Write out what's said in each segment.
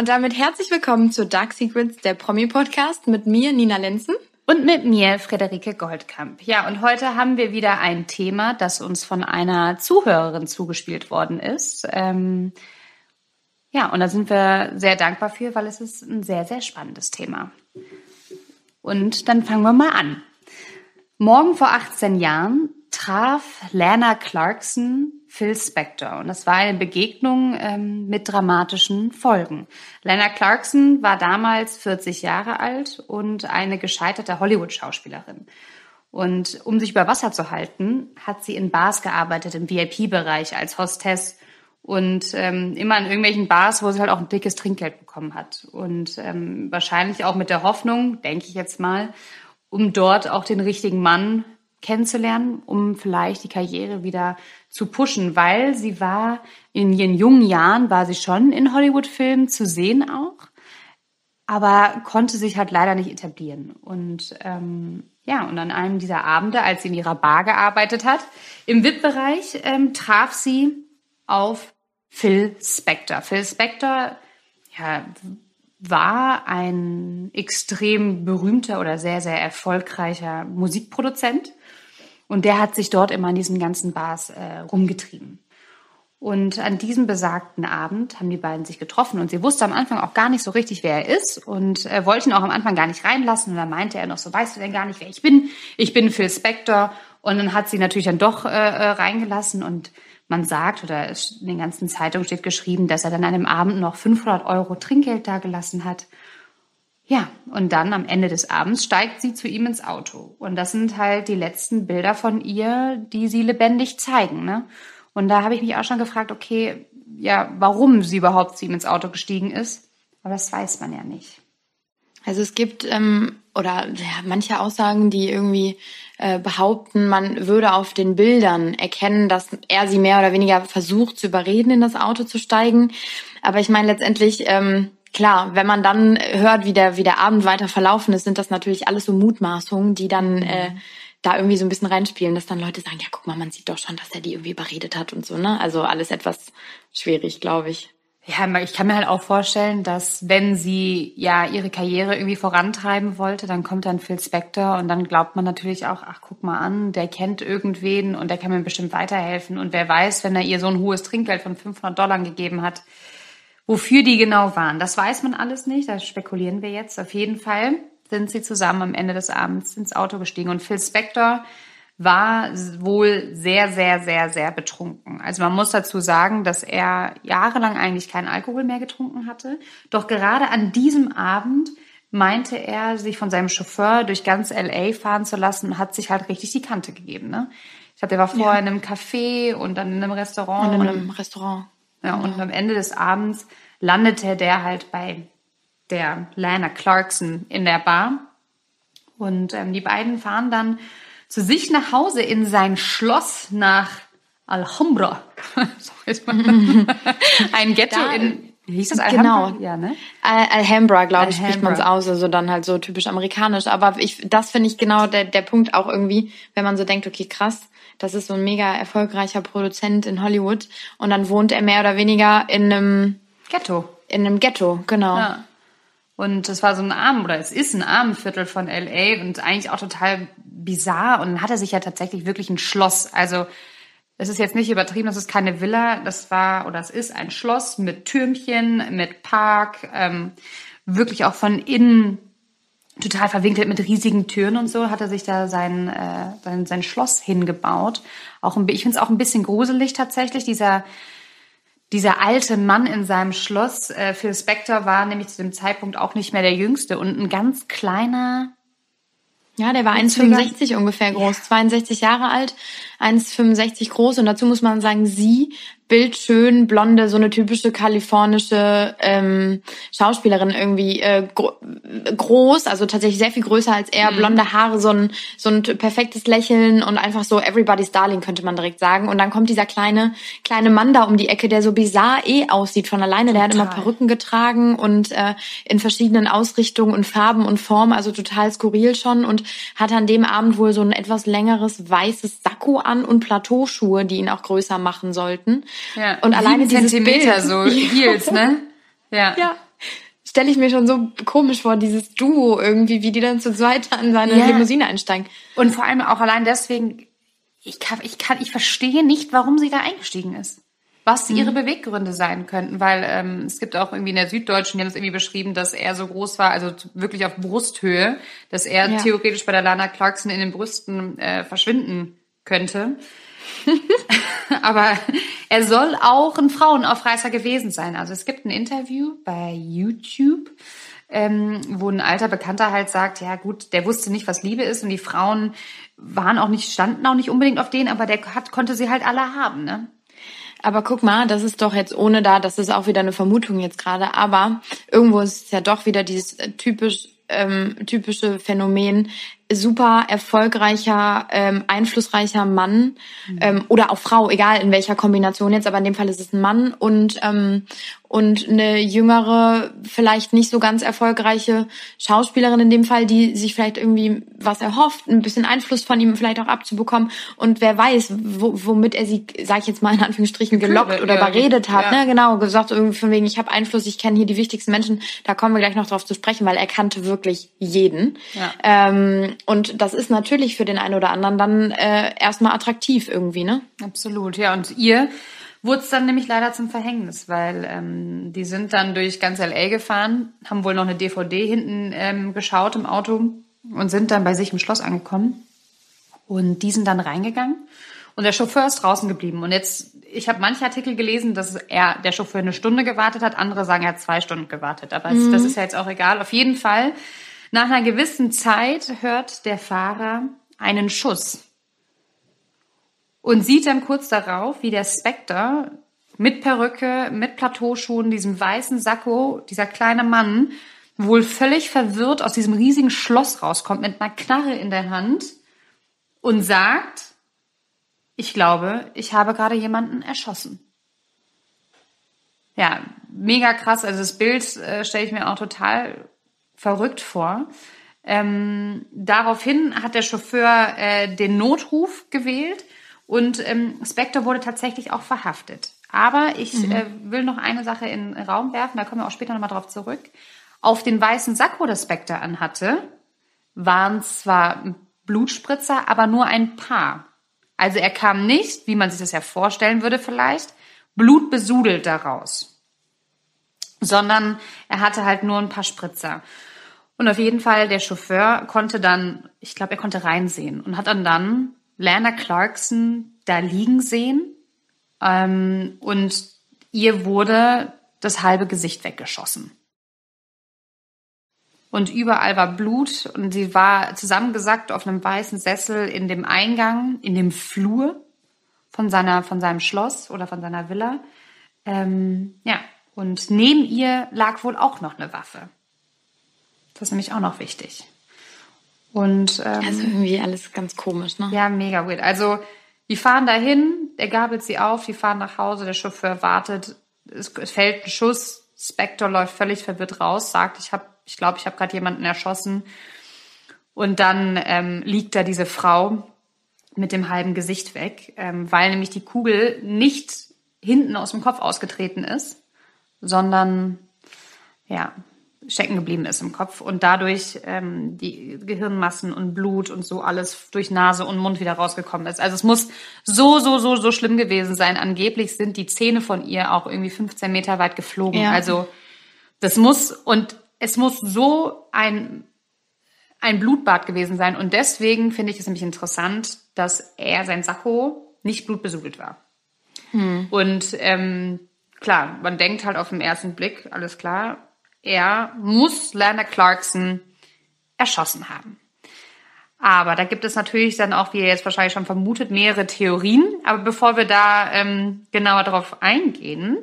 Und damit herzlich willkommen zu Dark Secrets, der Promi-Podcast mit mir, Nina Lenzen. Und mit mir, Frederike Goldkamp. Ja, und heute haben wir wieder ein Thema, das uns von einer Zuhörerin zugespielt worden ist. Ähm, ja, und da sind wir sehr dankbar für, weil es ist ein sehr, sehr spannendes Thema. Und dann fangen wir mal an. Morgen vor 18 Jahren traf Lana Clarkson Phil Spector und das war eine Begegnung ähm, mit dramatischen Folgen. Lana Clarkson war damals 40 Jahre alt und eine gescheiterte Hollywood-Schauspielerin. Und um sich über Wasser zu halten, hat sie in Bars gearbeitet, im VIP-Bereich als Hostess und ähm, immer in irgendwelchen Bars, wo sie halt auch ein dickes Trinkgeld bekommen hat. Und ähm, wahrscheinlich auch mit der Hoffnung, denke ich jetzt mal, um dort auch den richtigen Mann kennenzulernen, um vielleicht die Karriere wieder zu pushen, weil sie war in ihren jungen Jahren war sie schon in Hollywood-Filmen zu sehen auch, aber konnte sich halt leider nicht etablieren. Und ähm, ja, und an einem dieser Abende, als sie in ihrer Bar gearbeitet hat, im VIP-Bereich ähm, traf sie auf Phil Spector. Phil Spector ja, war ein extrem berühmter oder sehr, sehr erfolgreicher Musikproduzent. Und der hat sich dort immer in diesen ganzen Bars äh, rumgetrieben. Und an diesem besagten Abend haben die beiden sich getroffen und sie wusste am Anfang auch gar nicht so richtig, wer er ist und äh, wollte ihn auch am Anfang gar nicht reinlassen. Und dann meinte er noch so, weißt du denn gar nicht, wer ich bin? Ich bin Phil Spector. Und dann hat sie natürlich dann doch äh, äh reingelassen und man sagt, oder in den ganzen Zeitungen steht geschrieben, dass er dann an dem Abend noch 500 Euro Trinkgeld dagelassen hat. Ja, und dann am Ende des Abends steigt sie zu ihm ins Auto. Und das sind halt die letzten Bilder von ihr, die sie lebendig zeigen. Ne? Und da habe ich mich auch schon gefragt, okay, ja, warum sie überhaupt zu ihm ins Auto gestiegen ist. Aber das weiß man ja nicht. Also es gibt ähm, oder ja, manche Aussagen, die irgendwie äh, behaupten, man würde auf den Bildern erkennen, dass er sie mehr oder weniger versucht zu überreden, in das Auto zu steigen. Aber ich meine letztendlich, ähm, klar, wenn man dann hört, wie der, wie der Abend weiter verlaufen ist, sind das natürlich alles so Mutmaßungen, die dann mhm. äh, da irgendwie so ein bisschen reinspielen, dass dann Leute sagen, ja, guck mal, man sieht doch schon, dass er die irgendwie überredet hat und so, ne? Also alles etwas schwierig, glaube ich. Ja, ich kann mir halt auch vorstellen, dass wenn sie ja ihre Karriere irgendwie vorantreiben wollte, dann kommt dann Phil Spector und dann glaubt man natürlich auch, ach guck mal an, der kennt irgendwen und der kann mir bestimmt weiterhelfen und wer weiß, wenn er ihr so ein hohes Trinkgeld von 500 Dollar gegeben hat, wofür die genau waren. Das weiß man alles nicht, da spekulieren wir jetzt. Auf jeden Fall sind sie zusammen am Ende des Abends ins Auto gestiegen und Phil Spector war wohl sehr, sehr, sehr, sehr betrunken. Also man muss dazu sagen, dass er jahrelang eigentlich keinen Alkohol mehr getrunken hatte. Doch gerade an diesem Abend meinte er, sich von seinem Chauffeur durch ganz LA fahren zu lassen, hat sich halt richtig die Kante gegeben. Ne? Ich glaube, er war vorher ja. in einem Café und dann in einem Restaurant. Und in einem und, Restaurant. Ja, und am Ende des Abends landete der halt bei der Lana Clarkson in der Bar. Und ähm, die beiden fahren dann zu sich nach Hause in sein Schloss nach Alhambra. Ein Ghetto da, in wie hieß das Alhambra? Genau. Ja, ne? Alhambra, glaube ich, spricht man es aus, also dann halt so typisch amerikanisch. Aber ich, das finde ich genau der, der Punkt auch irgendwie, wenn man so denkt, okay, krass, das ist so ein mega erfolgreicher Produzent in Hollywood und dann wohnt er mehr oder weniger in einem Ghetto. In einem Ghetto, genau. Ja. Und das war so ein Arm, oder es ist ein Armenviertel von LA und eigentlich auch total bizarr. Und dann hat er sich ja tatsächlich wirklich ein Schloss. Also es ist jetzt nicht übertrieben, das ist keine Villa, das war oder es ist ein Schloss mit Türmchen, mit Park, ähm, wirklich auch von innen total verwinkelt mit riesigen Türen und so, hat er sich da sein, äh, sein, sein Schloss hingebaut. Auch ein, ich finde es auch ein bisschen gruselig tatsächlich, dieser, dieser alte Mann in seinem Schloss. Äh, Phil Spector war nämlich zu dem Zeitpunkt auch nicht mehr der Jüngste und ein ganz kleiner, ja, der war 1,65 ungefähr groß, ja. 62 Jahre alt, 1,65 groß und dazu muss man sagen, sie bildschön, blonde, so eine typische kalifornische ähm, Schauspielerin irgendwie äh, gro groß, also tatsächlich sehr viel größer als er, mhm. blonde Haare, so ein, so ein perfektes Lächeln und einfach so everybody's darling, könnte man direkt sagen. Und dann kommt dieser kleine, kleine Mann da um die Ecke, der so bizarr eh aussieht von alleine. Total. Der hat immer Perücken getragen und äh, in verschiedenen Ausrichtungen und Farben und Formen, also total skurril schon und hat an dem Abend wohl so ein etwas längeres weißes Sakko an und Plateauschuhe, die ihn auch größer machen sollten. Ja. Und alleine dieses Zentimeter Bild. so Heels, ne? Ja. ja. stelle ich mir schon so komisch vor, dieses Duo irgendwie, wie die dann zu zweit an seine ja. Limousine einsteigen. Und vor allem auch allein deswegen, ich kann, ich kann, ich verstehe nicht, warum sie da eingestiegen ist. Was mhm. ihre Beweggründe sein könnten, weil ähm, es gibt auch irgendwie in der Süddeutschen, die haben es irgendwie beschrieben, dass er so groß war, also wirklich auf Brusthöhe, dass er ja. theoretisch bei der Lana Clarkson in den Brüsten äh, verschwinden könnte. Aber er soll auch ein Frauenaufreißer gewesen sein. Also es gibt ein Interview bei YouTube, ähm, wo ein alter Bekannter halt sagt, ja gut, der wusste nicht, was Liebe ist und die Frauen waren auch nicht, standen auch nicht unbedingt auf denen, aber der hat, konnte sie halt alle haben, ne? Aber guck mal, das ist doch jetzt ohne da, das ist auch wieder eine Vermutung jetzt gerade, aber irgendwo ist es ja doch wieder dieses typisch ähm, typische Phänomen, super erfolgreicher, ähm, einflussreicher Mann mhm. ähm, oder auch Frau, egal in welcher Kombination jetzt, aber in dem Fall ist es ein Mann und ähm, und eine jüngere, vielleicht nicht so ganz erfolgreiche Schauspielerin in dem Fall, die sich vielleicht irgendwie was erhofft, ein bisschen Einfluss von ihm vielleicht auch abzubekommen und wer weiß, wo, womit er sie, sag ich jetzt mal in Anführungsstrichen, gelockt oder überredet hat, ja. ne? Genau, gesagt irgendwie von wegen, ich habe Einfluss, ich kenne hier die wichtigsten Menschen, da kommen wir gleich noch drauf zu sprechen, weil er kannte wirklich jeden. Ja. Ähm, und das ist natürlich für den einen oder anderen dann äh, erstmal attraktiv irgendwie, ne? Absolut, ja. Und ihr wurde es dann nämlich leider zum Verhängnis, weil ähm, die sind dann durch ganz LA gefahren, haben wohl noch eine DVD hinten ähm, geschaut im Auto und sind dann bei sich im Schloss angekommen. Und die sind dann reingegangen und der Chauffeur ist draußen geblieben. Und jetzt, ich habe manche Artikel gelesen, dass er, der Chauffeur eine Stunde gewartet hat, andere sagen, er hat zwei Stunden gewartet. Aber mhm. das ist ja jetzt auch egal. Auf jeden Fall, nach einer gewissen Zeit hört der Fahrer einen Schuss und sieht dann kurz darauf, wie der Spectre mit Perücke, mit Plateauschuhen, diesem weißen Sakko, dieser kleine Mann, wohl völlig verwirrt aus diesem riesigen Schloss rauskommt mit einer Knarre in der Hand und sagt, ich glaube, ich habe gerade jemanden erschossen. Ja, mega krass. Also das Bild äh, stelle ich mir auch total verrückt vor. Ähm, daraufhin hat der Chauffeur äh, den Notruf gewählt und ähm, Spectre wurde tatsächlich auch verhaftet. Aber ich mhm. äh, will noch eine Sache in den Raum werfen, da kommen wir auch später nochmal drauf zurück. Auf den weißen Sakko, das Spectre anhatte, waren zwar Blutspritzer, aber nur ein paar. Also er kam nicht, wie man sich das ja vorstellen würde vielleicht, blutbesudelt daraus. Sondern er hatte halt nur ein paar Spritzer. Und auf jeden Fall, der Chauffeur konnte dann, ich glaube, er konnte reinsehen und hat dann dann Lana Clarkson da liegen sehen ähm, und ihr wurde das halbe Gesicht weggeschossen. Und überall war Blut und sie war zusammengesackt auf einem weißen Sessel in dem Eingang, in dem Flur von seiner, von seinem Schloss oder von seiner Villa. Ähm, ja, und neben ihr lag wohl auch noch eine Waffe. Das ist nämlich auch noch wichtig. Und ähm, also irgendwie alles ganz komisch, ne? Ja, mega weird. Also die fahren dahin, er gabelt sie auf, die fahren nach Hause, der Chauffeur wartet, es, es fällt ein Schuss, Spector läuft völlig verwirrt raus, sagt, ich habe, ich glaube, ich habe gerade jemanden erschossen. Und dann ähm, liegt da diese Frau mit dem halben Gesicht weg, ähm, weil nämlich die Kugel nicht hinten aus dem Kopf ausgetreten ist, sondern ja, stecken geblieben ist im Kopf und dadurch ähm, die Gehirnmassen und Blut und so alles durch Nase und Mund wieder rausgekommen ist. Also es muss so, so, so, so schlimm gewesen sein. Angeblich sind die Zähne von ihr auch irgendwie 15 Meter weit geflogen. Ja. Also das muss und es muss so ein ein Blutbad gewesen sein und deswegen finde ich es nämlich interessant, dass er sein Sakko nicht blutbesudelt war. Hm. Und ähm, klar, man denkt halt auf den ersten Blick, alles klar, er muss Lana Clarkson erschossen haben. Aber da gibt es natürlich dann auch, wie ihr jetzt wahrscheinlich schon vermutet, mehrere Theorien. Aber bevor wir da ähm, genauer darauf eingehen,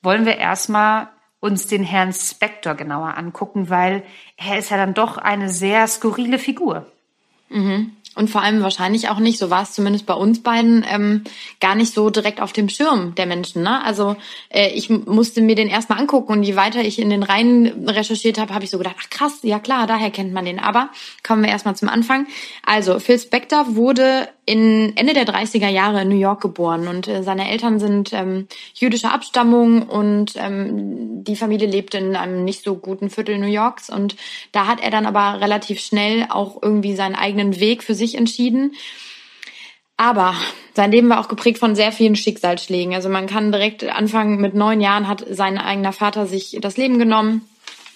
wollen wir erstmal uns den Herrn Spector genauer angucken, weil er ist ja dann doch eine sehr skurrile Figur. Mhm. Und vor allem wahrscheinlich auch nicht, so war es zumindest bei uns beiden, ähm, gar nicht so direkt auf dem Schirm der Menschen. Ne? Also äh, ich musste mir den erstmal angucken und je weiter ich in den Reihen recherchiert habe, habe ich so gedacht, ach krass, ja klar, daher kennt man den. Aber kommen wir erstmal zum Anfang. Also Phil Spector wurde in Ende der 30er Jahre in New York geboren und äh, seine Eltern sind ähm, jüdischer Abstammung und ähm, die Familie lebt in einem nicht so guten Viertel New Yorks und da hat er dann aber relativ schnell auch irgendwie seinen eigenen Weg für sich entschieden. Aber sein Leben war auch geprägt von sehr vielen Schicksalsschlägen. Also man kann direkt anfangen, mit neun Jahren hat sein eigener Vater sich das Leben genommen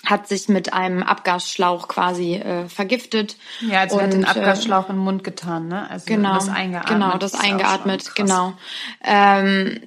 hat sich mit einem Abgasschlauch quasi äh, vergiftet. Ja, also und, hat den Abgasschlauch äh, in den Mund getan, ne? Also genau, das eingeatmet. Genau, das, das eingeatmet, genau. Ähm,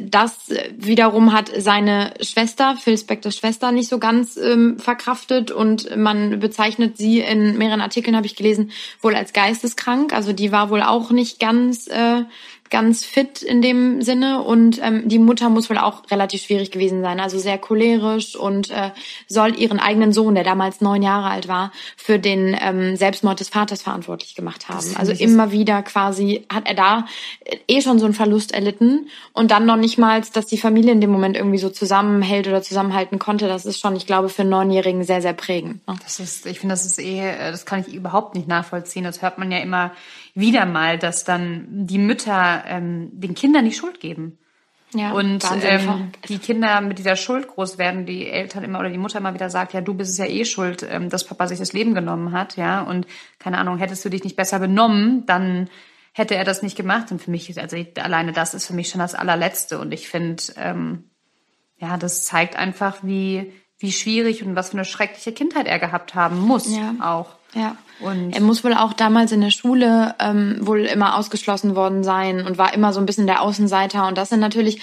das wiederum hat seine Schwester, Phil Spectors Schwester, nicht so ganz ähm, verkraftet und man bezeichnet sie in mehreren Artikeln, habe ich gelesen, wohl als geisteskrank. Also die war wohl auch nicht ganz äh, ganz fit in dem Sinne und ähm, die Mutter muss wohl auch relativ schwierig gewesen sein, also sehr cholerisch und äh, soll ihren eigenen Sohn, der damals neun Jahre alt war, für den ähm, Selbstmord des Vaters verantwortlich gemacht haben. Also immer wieder quasi hat er da äh, eh schon so einen Verlust erlitten und dann noch nicht mal, dass die Familie in dem Moment irgendwie so zusammenhält oder zusammenhalten konnte. Das ist schon, ich glaube, für einen Neunjährigen sehr, sehr prägend. Ne? Das ist, ich finde, das ist eh, äh, das kann ich überhaupt nicht nachvollziehen. Das hört man ja immer wieder mal, dass dann die Mütter ähm, den Kindern die Schuld geben. Ja, und ähm, die Kinder mit dieser Schuld groß werden, die Eltern immer oder die Mutter immer wieder sagt, ja, du bist es ja eh schuld, ähm, dass Papa sich das Leben genommen hat, ja, und keine Ahnung, hättest du dich nicht besser benommen, dann hätte er das nicht gemacht. Und für mich, also alleine das ist für mich schon das allerletzte. Und ich finde, ähm, ja, das zeigt einfach, wie wie schwierig und was für eine schreckliche Kindheit er gehabt haben muss, ja. auch. Ja. Und er muss wohl auch damals in der Schule ähm, wohl immer ausgeschlossen worden sein und war immer so ein bisschen der Außenseiter. Und das sind natürlich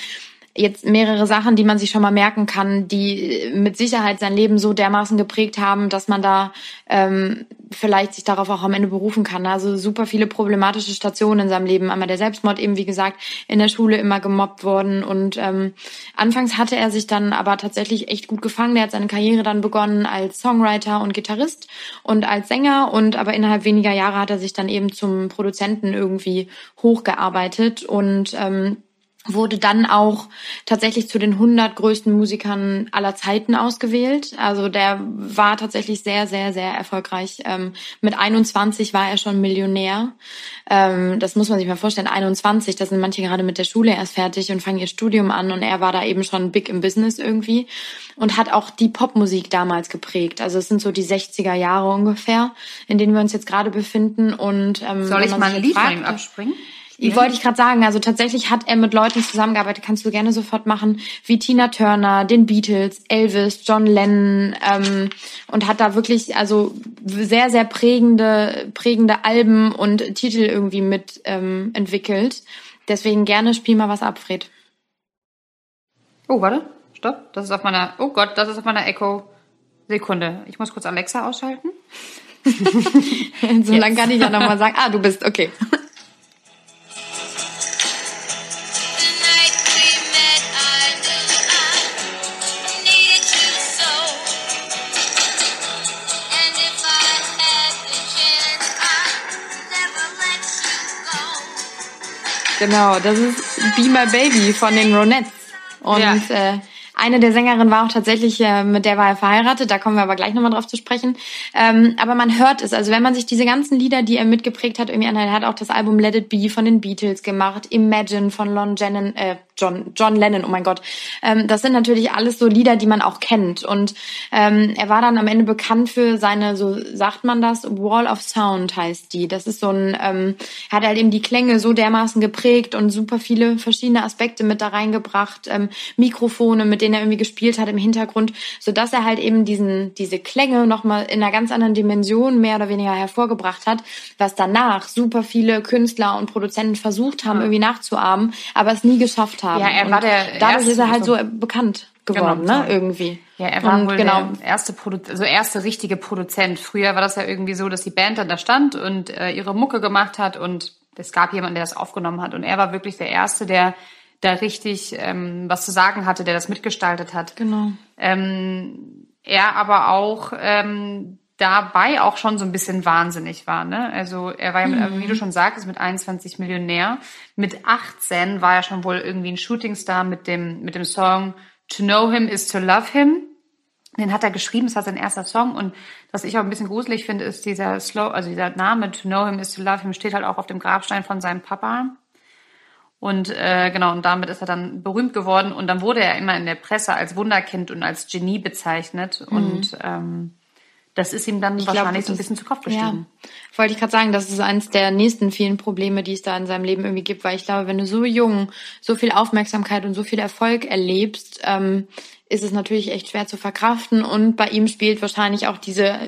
jetzt mehrere Sachen, die man sich schon mal merken kann, die mit Sicherheit sein Leben so dermaßen geprägt haben, dass man da ähm, vielleicht sich darauf auch am Ende berufen kann. Also super viele problematische Stationen in seinem Leben. Einmal der Selbstmord eben, wie gesagt, in der Schule immer gemobbt worden. Und ähm, anfangs hatte er sich dann aber tatsächlich echt gut gefangen. Er hat seine Karriere dann begonnen als Songwriter und Gitarrist und als Sänger. Und aber innerhalb weniger Jahre hat er sich dann eben zum Produzenten irgendwie hochgearbeitet. Und ähm, wurde dann auch tatsächlich zu den 100 größten Musikern aller Zeiten ausgewählt. Also der war tatsächlich sehr, sehr, sehr erfolgreich. Ähm, mit 21 war er schon Millionär. Ähm, das muss man sich mal vorstellen. 21, da sind manche gerade mit der Schule erst fertig und fangen ihr Studium an und er war da eben schon big im Business irgendwie und hat auch die Popmusik damals geprägt. Also es sind so die 60er Jahre ungefähr, in denen wir uns jetzt gerade befinden. Und ähm, soll ich mal ein Lied von ihm abspringen? Ja. Wollte ich gerade sagen, also tatsächlich hat er mit Leuten zusammengearbeitet, kannst du gerne sofort machen, wie Tina Turner, den Beatles, Elvis, John Lennon ähm, und hat da wirklich also sehr, sehr prägende, prägende Alben und Titel irgendwie mit ähm, entwickelt. Deswegen gerne spiel mal was ab, Fred. Oh, warte, stopp, das ist auf meiner, oh Gott, das ist auf meiner Echo. Sekunde, ich muss kurz Alexa ausschalten. so lange kann ich ja nochmal sagen, ah, du bist, okay. Genau, das ist Be My Baby von den Ronettes. Und ja. äh, eine der Sängerinnen war auch tatsächlich, äh, mit der war er verheiratet, da kommen wir aber gleich nochmal drauf zu sprechen. Ähm, aber man hört es, also wenn man sich diese ganzen Lieder, die er mitgeprägt hat, irgendwie anhört, er hat auch das Album Let It Be von den Beatles gemacht, Imagine von Lon Jennon, äh, John, John Lennon, oh mein Gott. Ähm, das sind natürlich alles so Lieder, die man auch kennt. Und ähm, er war dann am Ende bekannt für seine, so sagt man das, Wall of Sound heißt die. Das ist so ein, ähm, hat halt eben die Klänge so dermaßen geprägt und super viele verschiedene Aspekte mit da reingebracht, ähm, Mikrofone, mit denen er irgendwie gespielt hat im Hintergrund, so dass er halt eben diesen, diese Klänge nochmal in einer ganz anderen Dimension mehr oder weniger hervorgebracht hat, was danach super viele Künstler und Produzenten versucht haben, irgendwie nachzuahmen, aber es nie geschafft haben. Ja, er war der und dadurch ist er halt so bekannt geworden, genau, ne, irgendwie. Ja, er war und, wohl genau. der erste Produ also erste richtige Produzent. Früher war das ja irgendwie so, dass die Band dann da stand und äh, ihre Mucke gemacht hat und es gab jemanden, der das aufgenommen hat und er war wirklich der erste, der da richtig ähm, was zu sagen hatte, der das mitgestaltet hat. Genau. Ähm, er aber auch ähm, dabei auch schon so ein bisschen wahnsinnig war. Ne? Also er war ja, mit, mhm. wie du schon sagtest, mit 21 Millionär. Mit 18 war er schon wohl irgendwie ein Shootingstar mit dem, mit dem Song To Know Him is to Love Him. Den hat er geschrieben, das war sein erster Song. Und was ich auch ein bisschen gruselig finde, ist dieser Slow, also dieser Name To Know Him is to Love Him steht halt auch auf dem Grabstein von seinem Papa. Und äh, genau, und damit ist er dann berühmt geworden. Und dann wurde er immer in der Presse als Wunderkind und als Genie bezeichnet. Mhm. Und ähm, das ist ihm dann ich wahrscheinlich glaub, so ein bisschen zu Kopf gestiegen. Ja, wollte ich gerade sagen, das ist eines der nächsten vielen Probleme, die es da in seinem Leben irgendwie gibt, weil ich glaube, wenn du so jung so viel Aufmerksamkeit und so viel Erfolg erlebst, ähm, ist es natürlich echt schwer zu verkraften und bei ihm spielt wahrscheinlich auch diese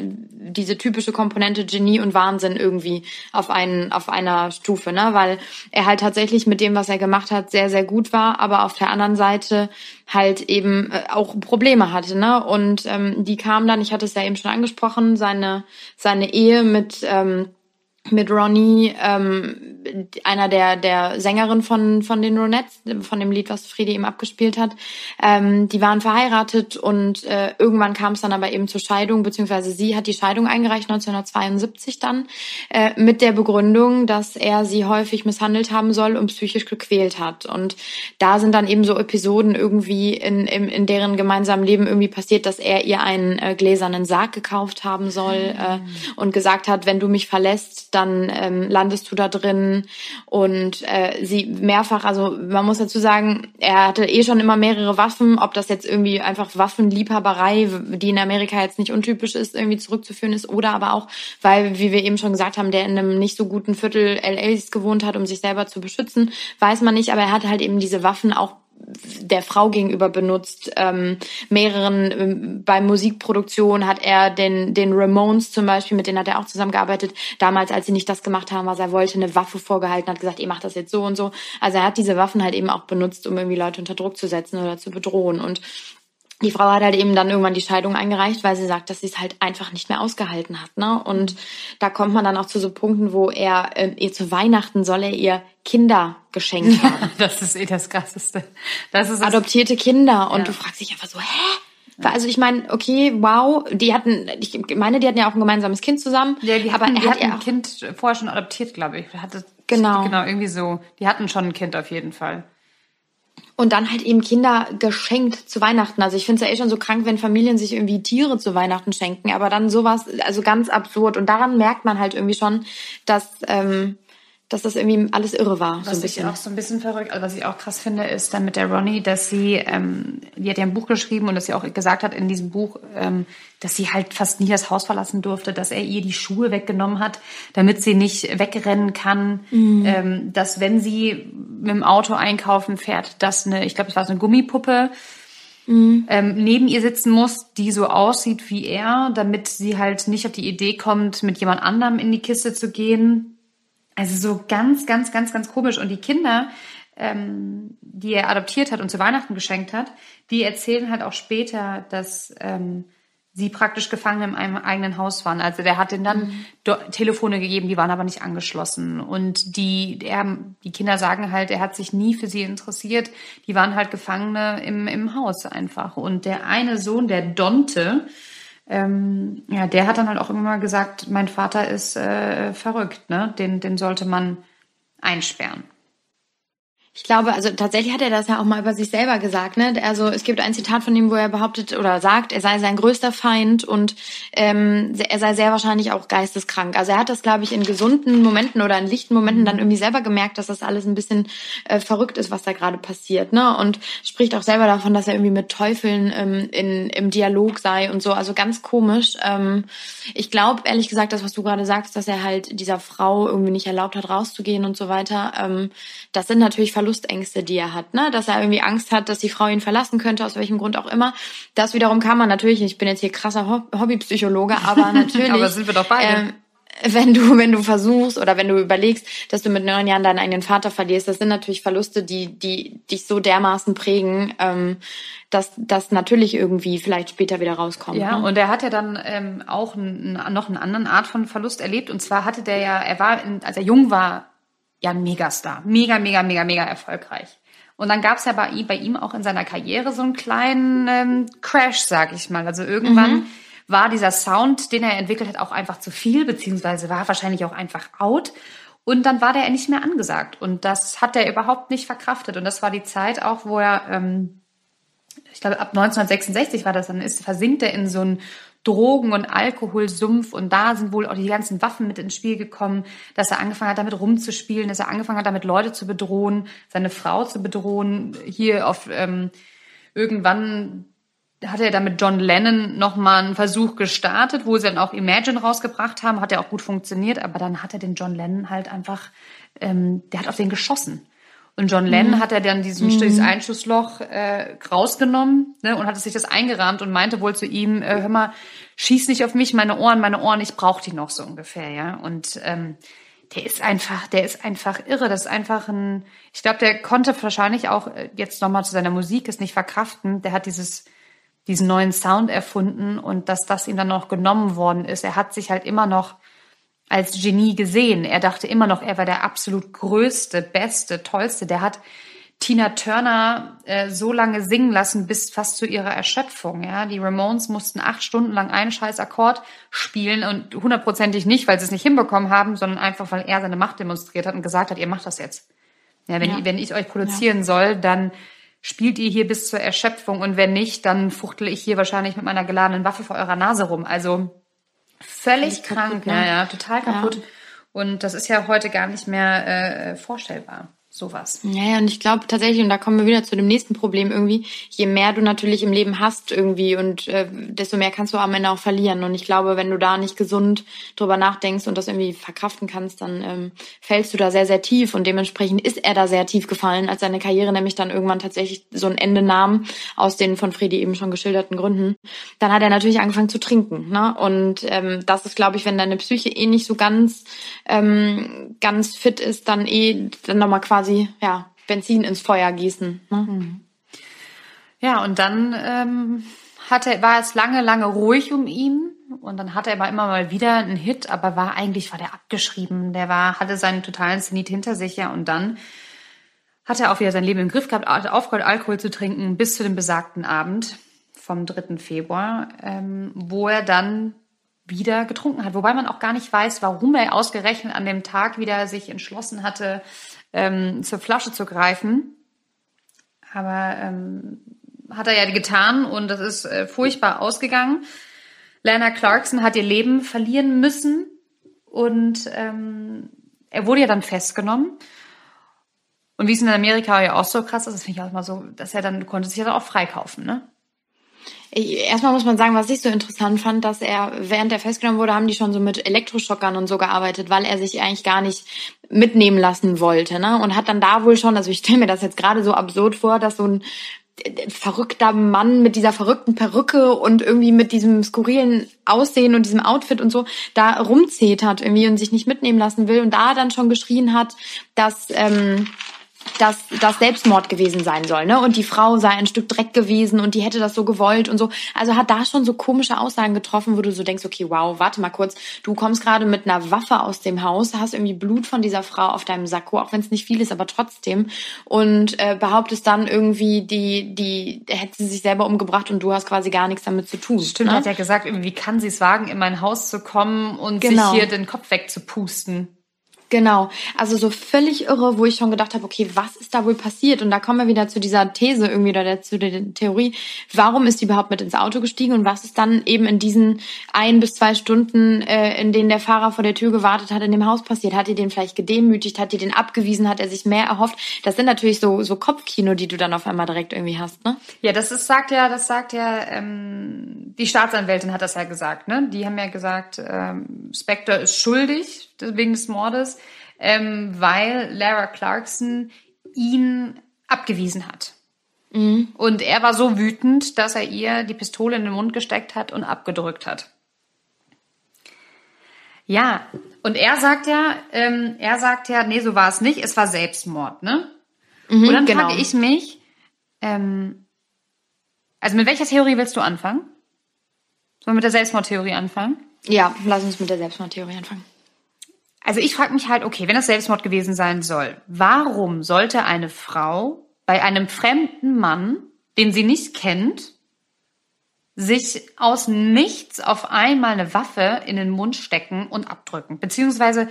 diese typische Komponente Genie und Wahnsinn irgendwie auf einen auf einer Stufe, ne, weil er halt tatsächlich mit dem, was er gemacht hat, sehr sehr gut war, aber auf der anderen Seite halt eben äh, auch Probleme hatte, ne, und ähm, die kamen dann, ich hatte es ja eben schon angesprochen, seine seine Ehe mit ähm, mit Ronnie, ähm, einer der, der Sängerin von, von den Ronettes, von dem Lied, was Friede eben abgespielt hat. Ähm, die waren verheiratet und äh, irgendwann kam es dann aber eben zur Scheidung, beziehungsweise sie hat die Scheidung eingereicht, 1972 dann, äh, mit der Begründung, dass er sie häufig misshandelt haben soll und psychisch gequält hat. Und da sind dann eben so Episoden irgendwie in, in, in deren gemeinsamen Leben irgendwie passiert, dass er ihr einen äh, gläsernen Sarg gekauft haben soll äh, und gesagt hat, wenn du mich verlässt, dann ähm, landest du da drin. Und äh, sie mehrfach, also man muss dazu sagen, er hatte eh schon immer mehrere Waffen, ob das jetzt irgendwie einfach Waffenliebhaberei, die in Amerika jetzt nicht untypisch ist, irgendwie zurückzuführen ist. Oder aber auch, weil, wie wir eben schon gesagt haben, der in einem nicht so guten Viertel LAs gewohnt hat, um sich selber zu beschützen, weiß man nicht, aber er hatte halt eben diese Waffen auch der Frau gegenüber benutzt. Ähm, mehreren, ähm, bei Musikproduktion hat er den, den Ramones zum Beispiel, mit denen hat er auch zusammengearbeitet. Damals, als sie nicht das gemacht haben, was er wollte, eine Waffe vorgehalten, hat gesagt, ihr macht das jetzt so und so. Also er hat diese Waffen halt eben auch benutzt, um irgendwie Leute unter Druck zu setzen oder zu bedrohen. Und die Frau hat halt eben dann irgendwann die Scheidung eingereicht, weil sie sagt, dass sie es halt einfach nicht mehr ausgehalten hat. Ne? Und da kommt man dann auch zu so Punkten, wo er äh, ihr zu Weihnachten soll er ihr Kinder geschenkt haben. das ist eh das Krasseste. Das ist Adoptierte Kinder. Und ja. du fragst dich einfach so, hä? Also ich meine, okay, wow, die hatten, ich meine, die hatten ja auch ein gemeinsames Kind zusammen. Ja, die hatten, aber er die hat hatten ein Kind vorher schon adoptiert, glaube ich. Hatte, genau. Genau, irgendwie so. Die hatten schon ein Kind auf jeden Fall und dann halt eben Kinder geschenkt zu Weihnachten. Also ich finde es ja eh schon so krank, wenn Familien sich irgendwie Tiere zu Weihnachten schenken, aber dann sowas, also ganz absurd. Und daran merkt man halt irgendwie schon, dass ähm, dass das irgendwie alles irre war. Was so ich auch so ein bisschen verrückt, also was ich auch krass finde, ist dann mit der Ronnie, dass sie, ähm, die hat ja ein Buch geschrieben und dass sie auch gesagt hat in diesem Buch, ähm, dass sie halt fast nie das Haus verlassen durfte, dass er ihr die Schuhe weggenommen hat, damit sie nicht wegrennen kann, mhm. ähm, dass wenn sie mit dem Auto einkaufen fährt, dass eine, ich glaube, es war so eine Gummipuppe, Mhm. Ähm, neben ihr sitzen muss, die so aussieht wie er, damit sie halt nicht auf die Idee kommt, mit jemand anderem in die Kiste zu gehen. Also so ganz, ganz, ganz, ganz komisch. Und die Kinder, ähm, die er adoptiert hat und zu Weihnachten geschenkt hat, die erzählen halt auch später, dass ähm, sie praktisch gefangen in einem eigenen Haus waren. Also der hat ihnen dann mhm. Telefone gegeben, die waren aber nicht angeschlossen. Und die, er, die Kinder sagen halt, er hat sich nie für sie interessiert. Die waren halt Gefangene im, im Haus einfach. Und der eine Sohn, der Donte, ähm, ja, der hat dann halt auch immer gesagt, mein Vater ist äh, verrückt, ne? Den, den sollte man einsperren. Ich glaube, also tatsächlich hat er das ja auch mal über sich selber gesagt. Ne? Also es gibt ein Zitat von ihm, wo er behauptet oder sagt, er sei sein größter Feind und ähm, er sei sehr wahrscheinlich auch geisteskrank. Also er hat das, glaube ich, in gesunden Momenten oder in lichten Momenten dann irgendwie selber gemerkt, dass das alles ein bisschen äh, verrückt ist, was da gerade passiert. Ne? Und spricht auch selber davon, dass er irgendwie mit Teufeln ähm, in, im Dialog sei und so. Also ganz komisch. Ähm, ich glaube, ehrlich gesagt, das, was du gerade sagst, dass er halt dieser Frau irgendwie nicht erlaubt hat, rauszugehen und so weiter, ähm, das sind natürlich Verluste Verlustängste, die er hat, ne? Dass er irgendwie Angst hat, dass die Frau ihn verlassen könnte, aus welchem Grund auch immer. Das wiederum kann man natürlich, ich bin jetzt hier krasser Hobbypsychologe, aber natürlich. aber sind wir doch beide. Ähm, wenn du, wenn du versuchst oder wenn du überlegst, dass du mit neun Jahren deinen eigenen Vater verlierst, das sind natürlich Verluste, die, die dich so dermaßen prägen, ähm, dass das natürlich irgendwie vielleicht später wieder rauskommt. Ja, ne? und er hat ja dann ähm, auch ein, noch eine andere Art von Verlust erlebt. Und zwar hatte der ja, er war, in, als er jung war, ja ein Megastar. Mega, mega, mega, mega erfolgreich. Und dann gab es ja bei ihm, bei ihm auch in seiner Karriere so einen kleinen ähm, Crash, sag ich mal. Also irgendwann mhm. war dieser Sound, den er entwickelt hat, auch einfach zu viel, beziehungsweise war wahrscheinlich auch einfach out. Und dann war der nicht mehr angesagt. Und das hat er überhaupt nicht verkraftet. Und das war die Zeit auch, wo er, ähm, ich glaube, ab 1966 war das, dann ist, versinkt er in so einen Drogen- und Alkoholsumpf und da sind wohl auch die ganzen Waffen mit ins Spiel gekommen, dass er angefangen hat, damit rumzuspielen, dass er angefangen hat, damit Leute zu bedrohen, seine Frau zu bedrohen. Hier auf ähm, irgendwann hat er dann mit John Lennon nochmal einen Versuch gestartet, wo sie dann auch Imagine rausgebracht haben, hat ja auch gut funktioniert, aber dann hat er den John Lennon halt einfach, ähm, der hat auf den geschossen. Und John Lennon mhm. hat er dann diesen, mhm. dieses Einschussloch äh, rausgenommen ne, und hat sich das eingerahmt und meinte wohl zu ihm, äh, hör mal, schieß nicht auf mich, meine Ohren, meine Ohren, ich brauche die noch so ungefähr, ja. Und ähm, der ist einfach, der ist einfach irre. Das ist einfach ein, ich glaube, der konnte wahrscheinlich auch äh, jetzt nochmal zu seiner Musik es nicht verkraften. Der hat dieses diesen neuen Sound erfunden und dass das ihm dann noch genommen worden ist. Er hat sich halt immer noch als Genie gesehen. Er dachte immer noch, er war der absolut größte, beste, tollste. Der hat Tina Turner äh, so lange singen lassen bis fast zu ihrer Erschöpfung. Ja, die Ramones mussten acht Stunden lang einen scheiß Akkord spielen und hundertprozentig nicht, weil sie es nicht hinbekommen haben, sondern einfach, weil er seine Macht demonstriert hat und gesagt hat, ihr macht das jetzt. Ja, wenn, ja. wenn ich euch produzieren ja. soll, dann spielt ihr hier bis zur Erschöpfung und wenn nicht, dann fuchtel ich hier wahrscheinlich mit meiner geladenen Waffe vor eurer Nase rum. Also völlig krank, kaputt, ne? ja, ja, total kaputt. Ja. Und das ist ja heute gar nicht mehr äh, vorstellbar sowas. Ja, und ich glaube tatsächlich, und da kommen wir wieder zu dem nächsten Problem irgendwie, je mehr du natürlich im Leben hast irgendwie und äh, desto mehr kannst du am Ende auch verlieren. Und ich glaube, wenn du da nicht gesund drüber nachdenkst und das irgendwie verkraften kannst, dann ähm, fällst du da sehr, sehr tief. Und dementsprechend ist er da sehr tief gefallen, als seine Karriere nämlich dann irgendwann tatsächlich so ein Ende nahm, aus den von Fredi eben schon geschilderten Gründen. Dann hat er natürlich angefangen zu trinken. Ne? Und ähm, das ist, glaube ich, wenn deine Psyche eh nicht so ganz, ähm, ganz fit ist, dann eh dann nochmal quasi quasi ja Benzin ins Feuer gießen. Ne? Mhm. Ja, und dann ähm, hatte, war es lange, lange ruhig um ihn. Und dann hatte er aber immer mal wieder einen Hit, aber war eigentlich war der abgeschrieben. Der war, hatte seinen totalen Zenit hinter sich, ja. Und dann hat er auch wieder sein Leben im Griff gehabt, aufgehört, Alkohol zu trinken, bis zu dem besagten Abend vom 3. Februar, ähm, wo er dann wieder getrunken hat. Wobei man auch gar nicht weiß, warum er ausgerechnet an dem Tag wieder sich entschlossen hatte, ähm, zur Flasche zu greifen. Aber ähm, hat er ja getan und das ist äh, furchtbar ausgegangen. Lana Clarkson hat ihr Leben verlieren müssen und ähm, er wurde ja dann festgenommen. Und wie es in Amerika ja auch so krass ist, das finde ich auch mal so, dass er dann konnte sich ja dann auch freikaufen, ne? Erstmal muss man sagen, was ich so interessant fand, dass er, während er festgenommen wurde, haben die schon so mit Elektroschockern und so gearbeitet, weil er sich eigentlich gar nicht mitnehmen lassen wollte. Ne? Und hat dann da wohl schon, also ich stelle mir das jetzt gerade so absurd vor, dass so ein verrückter Mann mit dieser verrückten Perücke und irgendwie mit diesem skurrilen Aussehen und diesem Outfit und so da rumzetert irgendwie und sich nicht mitnehmen lassen will und da dann schon geschrien hat, dass ähm, dass das Selbstmord gewesen sein soll, ne? Und die Frau sei ein Stück Dreck gewesen und die hätte das so gewollt und so. Also hat da schon so komische Aussagen getroffen, wo du so denkst, okay, wow, warte mal kurz, du kommst gerade mit einer Waffe aus dem Haus, hast irgendwie Blut von dieser Frau auf deinem Sakko, auch wenn es nicht viel ist, aber trotzdem und äh, behauptest dann irgendwie, die die hätte sie sich selber umgebracht und du hast quasi gar nichts damit zu tun. Stimmt, ne? hat ja gesagt, wie kann sie es wagen, in mein Haus zu kommen und genau. sich hier den Kopf wegzupusten. Genau, also so völlig irre, wo ich schon gedacht habe, okay, was ist da wohl passiert? Und da kommen wir wieder zu dieser These irgendwie oder der, zu der Theorie, warum ist die überhaupt mit ins Auto gestiegen und was ist dann eben in diesen ein bis zwei Stunden, äh, in denen der Fahrer vor der Tür gewartet hat, in dem Haus passiert? Hat die den vielleicht gedemütigt? Hat die den abgewiesen? Hat er sich mehr erhofft? Das sind natürlich so so Kopfkino, die du dann auf einmal direkt irgendwie hast, ne? Ja, das ist sagt ja, das sagt ja ähm, die Staatsanwältin hat das ja gesagt, ne? Die haben ja gesagt, ähm, Spectre ist schuldig wegen des Mordes, ähm, weil Lara Clarkson ihn abgewiesen hat. Mhm. Und er war so wütend, dass er ihr die Pistole in den Mund gesteckt hat und abgedrückt hat. Ja, und er sagt ja, ähm, er sagt ja, nee, so war es nicht, es war Selbstmord, ne? Mhm, und dann genau. frage ich mich, ähm, also mit welcher Theorie willst du anfangen? Sollen wir mit der Selbstmordtheorie anfangen? Ja, lass uns mit der Selbstmordtheorie anfangen. Also ich frage mich halt, okay, wenn das Selbstmord gewesen sein soll, warum sollte eine Frau bei einem fremden Mann, den sie nicht kennt, sich aus nichts auf einmal eine Waffe in den Mund stecken und abdrücken? Beziehungsweise,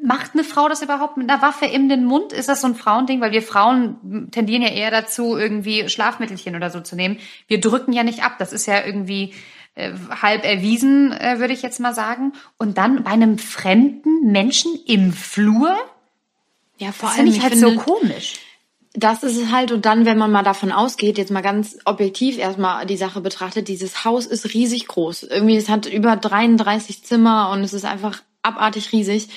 macht eine Frau das überhaupt mit einer Waffe in den Mund? Ist das so ein Frauending? Weil wir Frauen tendieren ja eher dazu, irgendwie Schlafmittelchen oder so zu nehmen. Wir drücken ja nicht ab. Das ist ja irgendwie äh, halb erwiesen, äh, würde ich jetzt mal sagen. Und dann bei einem fremden Menschen im Flur? Ja, vor allem. ich halt finde, so komisch. Das ist es halt. Und dann, wenn man mal davon ausgeht, jetzt mal ganz objektiv erstmal die Sache betrachtet, dieses Haus ist riesig groß. Irgendwie, es hat über 33 Zimmer und es ist einfach abartig riesig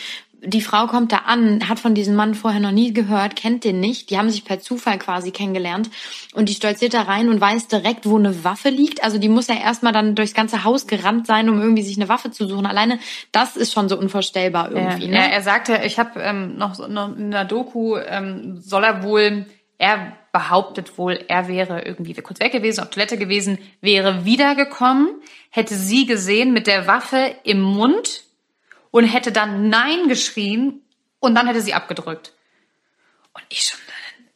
die Frau kommt da an, hat von diesem Mann vorher noch nie gehört, kennt den nicht. Die haben sich per Zufall quasi kennengelernt. Und die stolziert da rein und weiß direkt, wo eine Waffe liegt. Also die muss ja erstmal dann durchs ganze Haus gerannt sein, um irgendwie sich eine Waffe zu suchen. Alleine das ist schon so unvorstellbar irgendwie. Ja, ne? ja er sagte, ich habe ähm, noch, noch in der Doku, ähm, soll er wohl, er behauptet wohl, er wäre irgendwie kurz weg gewesen, auf Toilette gewesen, wäre wiedergekommen, hätte sie gesehen mit der Waffe im Mund und hätte dann Nein geschrien und dann hätte sie abgedrückt. Und ich schon,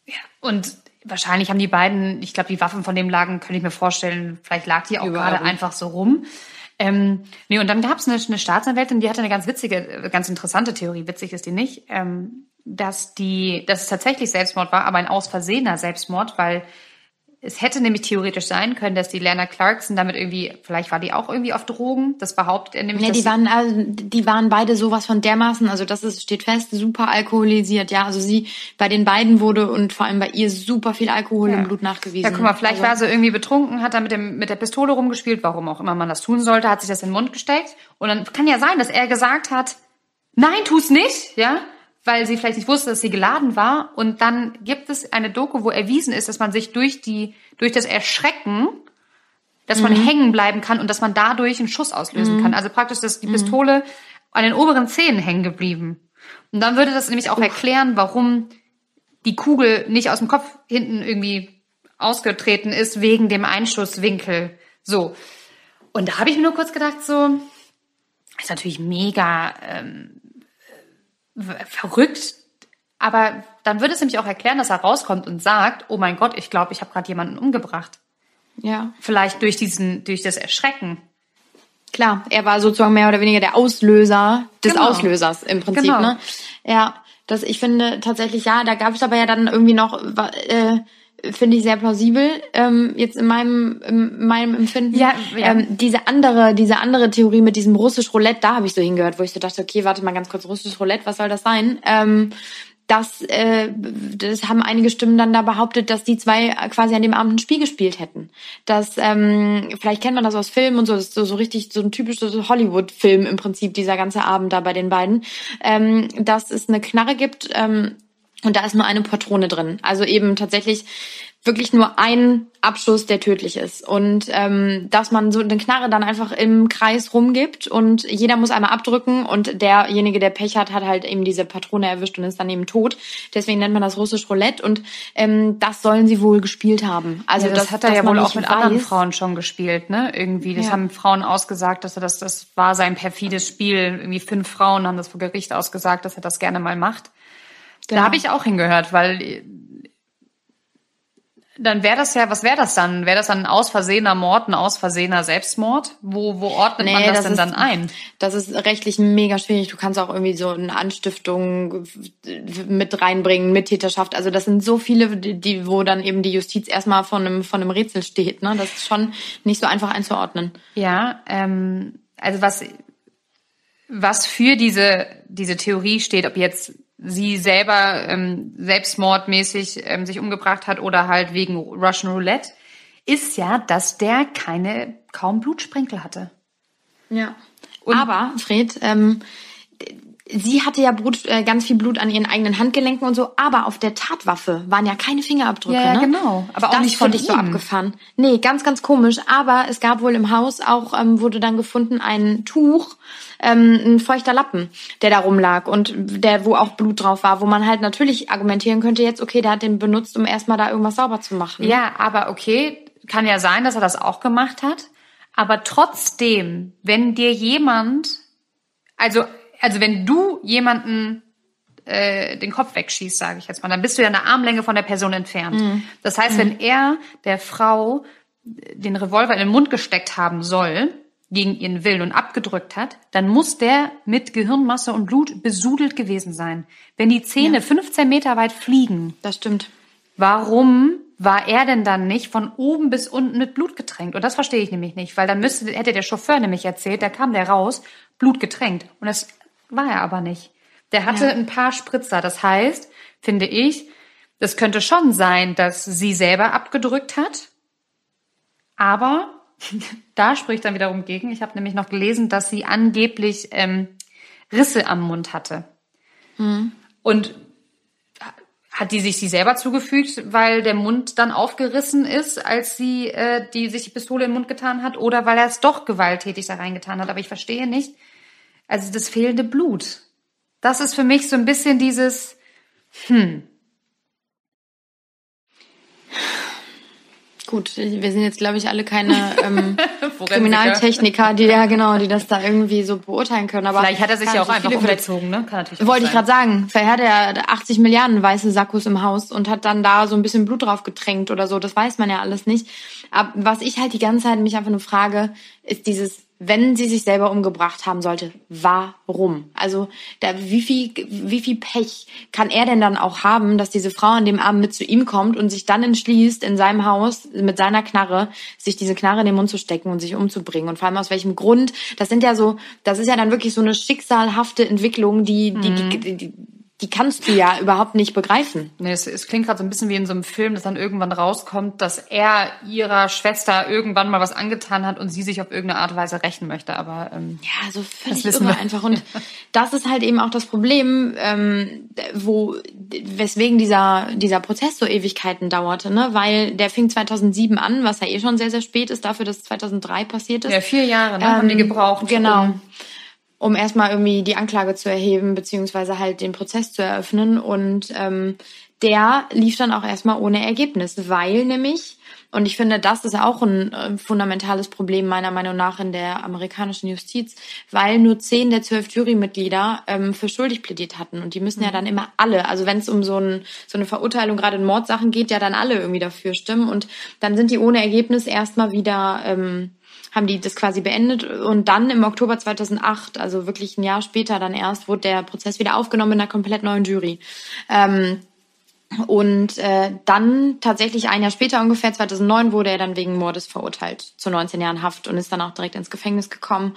ja. Und wahrscheinlich haben die beiden, ich glaube, die Waffen von dem lagen, könnte ich mir vorstellen, vielleicht lag die auch gerade einfach so rum. Ähm, nee, und dann gab es eine, eine Staatsanwältin, die hatte eine ganz witzige, ganz interessante Theorie, witzig ist die nicht, ähm, dass die, dass es tatsächlich Selbstmord war, aber ein aus Versehener Selbstmord, weil es hätte nämlich theoretisch sein können, dass die Lerner Clarkson damit irgendwie, vielleicht war die auch irgendwie auf Drogen, das behauptet er nämlich. Nee, die waren, also, die waren beide sowas von dermaßen, also das ist, steht fest, super alkoholisiert, ja. Also sie, bei den beiden wurde und vor allem bei ihr super viel Alkohol ja. im Blut nachgewiesen. Ja, guck mal, vielleicht also, war sie irgendwie betrunken, hat da mit, dem, mit der Pistole rumgespielt, warum auch immer man das tun sollte, hat sich das in den Mund gesteckt. Und dann kann ja sein, dass er gesagt hat, nein, tu's nicht, ja weil sie vielleicht nicht wusste, dass sie geladen war. Und dann gibt es eine Doku, wo erwiesen ist, dass man sich durch die, durch das Erschrecken, dass man mhm. hängen bleiben kann und dass man dadurch einen Schuss auslösen mhm. kann. Also praktisch, dass die mhm. Pistole an den oberen Zähnen hängen geblieben. Und dann würde das nämlich auch erklären, warum die Kugel nicht aus dem Kopf hinten irgendwie ausgetreten ist wegen dem Einschusswinkel. So. Und da habe ich mir nur kurz gedacht, so, ist natürlich mega ähm, verrückt. Aber dann würde es nämlich auch erklären, dass er rauskommt und sagt, oh mein Gott, ich glaube, ich habe gerade jemanden umgebracht. Ja. Vielleicht durch diesen, durch das Erschrecken. Klar, er war sozusagen mehr oder weniger der Auslöser des genau. Auslösers im Prinzip, genau. ne? Ja, das ich finde tatsächlich ja, da gab es aber ja dann irgendwie noch äh, finde ich sehr plausibel ähm, jetzt in meinem in meinem Empfinden. Ja, ja. Ähm, diese andere diese andere Theorie mit diesem russisch Roulette, da habe ich so hingehört, wo ich so dachte, okay, warte mal ganz kurz, russisch Roulette, was soll das sein? Ähm, das, äh, das haben einige Stimmen dann da behauptet, dass die zwei quasi an dem Abend ein Spiel gespielt hätten. Dass, ähm, vielleicht kennt man das aus Filmen und so, das ist so, so richtig so ein typischer Hollywood-Film im Prinzip, dieser ganze Abend da bei den beiden, ähm, dass es eine Knarre gibt, ähm, und da ist nur eine Patrone drin. Also eben tatsächlich wirklich nur ein Abschuss, der tödlich ist. Und ähm, dass man so eine Knarre dann einfach im Kreis rumgibt und jeder muss einmal abdrücken und derjenige, der Pech hat, hat halt eben diese Patrone erwischt und ist dann eben tot. Deswegen nennt man das russisch Roulette und ähm, das sollen sie wohl gespielt haben. Also ja, das, das, hat er ja wohl auch mit weiß. anderen Frauen schon gespielt, ne? Irgendwie, das ja. haben Frauen ausgesagt, dass er das, das war sein perfides Spiel. Irgendwie fünf Frauen haben das vor Gericht ausgesagt, dass er das gerne mal macht. Genau. Da habe ich auch hingehört, weil dann wäre das ja, was wäre das dann? Wäre das dann ein aus Versehener Mord, ein aus Versehener Selbstmord? Wo, wo ordnet nee, man das, das denn ist, dann ein? Das ist rechtlich mega schwierig. Du kannst auch irgendwie so eine Anstiftung mit reinbringen, Mittäterschaft. Also das sind so viele, die, wo dann eben die Justiz erstmal von einem, von einem Rätsel steht. Ne? Das ist schon nicht so einfach einzuordnen. Ja, ähm, also was, was für diese, diese Theorie steht, ob jetzt sie selber ähm, selbstmordmäßig ähm, sich umgebracht hat oder halt wegen Russian Roulette, ist ja, dass der keine kaum Blutsprenkel hatte. Ja. Und Aber, Fred, ähm, sie hatte ja Blut, äh, ganz viel Blut an ihren eigenen Handgelenken und so, aber auf der Tatwaffe waren ja keine Fingerabdrücke. Ja, ja ne? genau. Aber auch das nicht von ich so abgefahren. Nee, ganz, ganz komisch. Aber es gab wohl im Haus auch, ähm, wurde dann gefunden ein Tuch, ähm, ein feuchter Lappen, der da rumlag und der, wo auch Blut drauf war, wo man halt natürlich argumentieren könnte, jetzt, okay, der hat den benutzt, um erstmal da irgendwas sauber zu machen. Ja, aber okay, kann ja sein, dass er das auch gemacht hat. Aber trotzdem, wenn dir jemand, also also wenn du jemanden äh, den Kopf wegschießt, sage ich jetzt mal, dann bist du ja eine Armlänge von der Person entfernt. Mhm. Das heißt, mhm. wenn er der Frau den Revolver in den Mund gesteckt haben soll, gegen ihren Willen und abgedrückt hat, dann muss der mit Gehirnmasse und Blut besudelt gewesen sein. Wenn die Zähne ja. 15 Meter weit fliegen. Das stimmt. Warum war er denn dann nicht von oben bis unten mit Blut getränkt? Und das verstehe ich nämlich nicht, weil dann müsste, hätte der Chauffeur nämlich erzählt, da kam der raus, Blut getränkt. Und das war er aber nicht. Der hatte ja. ein paar Spritzer. Das heißt, finde ich, das könnte schon sein, dass sie selber abgedrückt hat. Aber da spricht dann wiederum gegen. Ich habe nämlich noch gelesen, dass sie angeblich ähm, Risse am Mund hatte. Mhm. Und hat die sich sie selber zugefügt, weil der Mund dann aufgerissen ist, als sie äh, die sich die Pistole im Mund getan hat, oder weil er es doch gewalttätig da reingetan hat? Aber ich verstehe nicht. Also das fehlende Blut. Das ist für mich so ein bisschen dieses, hm, Gut, wir sind jetzt, glaube ich, alle keine ähm, Kriminaltechniker, die ja genau, die das da irgendwie so beurteilen können. Aber vielleicht hat er sich ja auch einfach umgezogen, ne? Kann natürlich Wollte ich gerade sagen. Vielleicht hat er 80 Milliarden weiße Sakkos im Haus und hat dann da so ein bisschen Blut drauf getränkt oder so. Das weiß man ja alles nicht. Aber was ich halt die ganze Zeit mich einfach nur frage, ist dieses wenn sie sich selber umgebracht haben sollte, warum? Also da, wie viel, wie viel Pech kann er denn dann auch haben, dass diese Frau an dem Abend mit zu ihm kommt und sich dann entschließt, in seinem Haus mit seiner Knarre sich diese Knarre in den Mund zu stecken und sich umzubringen? Und vor allem aus welchem Grund? Das sind ja so, das ist ja dann wirklich so eine schicksalhafte Entwicklung, die, die, mhm. die, die die kannst du ja überhaupt nicht begreifen. Nee, es, es klingt gerade so ein bisschen wie in so einem Film, dass dann irgendwann rauskommt, dass er ihrer Schwester irgendwann mal was angetan hat und sie sich auf irgendeine Art und Weise rächen möchte. Aber ähm, ja, so völlig irre wir. einfach. Und das ist halt eben auch das Problem, ähm, wo weswegen dieser dieser Prozess so Ewigkeiten dauerte, ne? Weil der fing 2007 an, was ja eh schon sehr sehr spät ist dafür, dass 2003 passiert ist. Ja, vier Jahre ne, ähm, haben die ähm, gebraucht. Genau. Um um erstmal irgendwie die Anklage zu erheben, beziehungsweise halt den Prozess zu eröffnen. Und ähm, der lief dann auch erstmal ohne Ergebnis, weil nämlich, und ich finde, das ist auch ein äh, fundamentales Problem meiner Meinung nach in der amerikanischen Justiz, weil nur zehn der zwölf Jurymitglieder ähm, für schuldig plädiert hatten. Und die müssen ja mhm. dann immer alle, also wenn es um so, ein, so eine Verurteilung gerade in Mordsachen geht, ja dann alle irgendwie dafür stimmen. Und dann sind die ohne Ergebnis erstmal wieder. Ähm, haben die das quasi beendet und dann im Oktober 2008, also wirklich ein Jahr später dann erst, wurde der Prozess wieder aufgenommen in einer komplett neuen Jury. Ähm, und äh, dann tatsächlich ein Jahr später, ungefähr 2009, wurde er dann wegen Mordes verurteilt zu 19 Jahren Haft und ist dann auch direkt ins Gefängnis gekommen.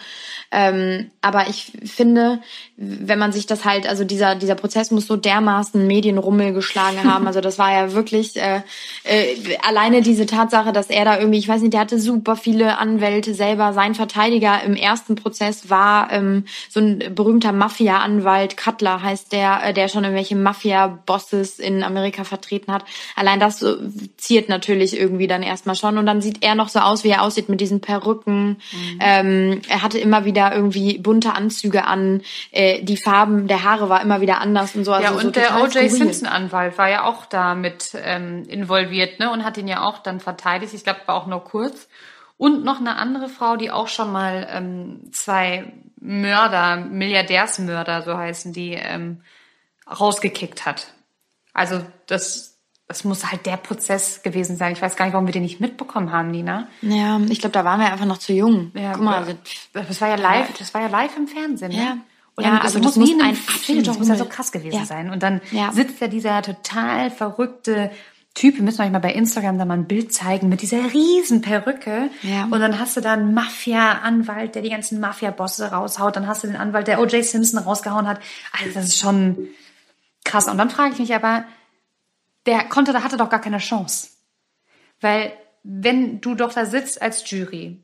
Ähm, aber ich finde, wenn man sich das halt, also dieser dieser Prozess muss so dermaßen Medienrummel geschlagen haben. Also das war ja wirklich äh, äh, alleine diese Tatsache, dass er da irgendwie, ich weiß nicht, der hatte super viele Anwälte selber. Sein Verteidiger im ersten Prozess war ähm, so ein berühmter Mafia-Anwalt, Cutler heißt der, äh, der schon irgendwelche Mafia-Bosses in Amerika Amerika vertreten hat. Allein das ziert natürlich irgendwie dann erstmal schon. Und dann sieht er noch so aus, wie er aussieht mit diesen Perücken. Mhm. Ähm, er hatte immer wieder irgendwie bunte Anzüge an. Äh, die Farben der Haare war immer wieder anders und so. Also ja, und so der O.J. Simpson-Anwalt war ja auch da mit ähm, involviert ne? und hat ihn ja auch dann verteidigt. Ich glaube, war auch nur kurz. Und noch eine andere Frau, die auch schon mal ähm, zwei Mörder, Milliardärsmörder, so heißen die, ähm, rausgekickt hat. Also das, das muss halt der Prozess gewesen sein. Ich weiß gar nicht, warum wir den nicht mitbekommen haben, Nina. Ja, ich glaube, da waren wir einfach noch zu jung. Ja, Guck mal, das war ja live, das war ja live im Fernsehen. Ne? Ja. Und ja, also das, das muss ein Film, das muss ja so krass gewesen ja. sein. Und dann ja. sitzt ja dieser total verrückte Typ, wir müssen euch mal bei Instagram da mal ein Bild zeigen mit dieser riesen Perücke. Ja. Und dann hast du da einen Mafia-Anwalt, der die ganzen Mafia-Bosse raushaut. Dann hast du den Anwalt, der O.J. Simpson rausgehauen hat. Also das ist schon, Krass. Und dann frage ich mich aber, der konnte, da hatte doch gar keine Chance. Weil wenn du doch da sitzt als Jury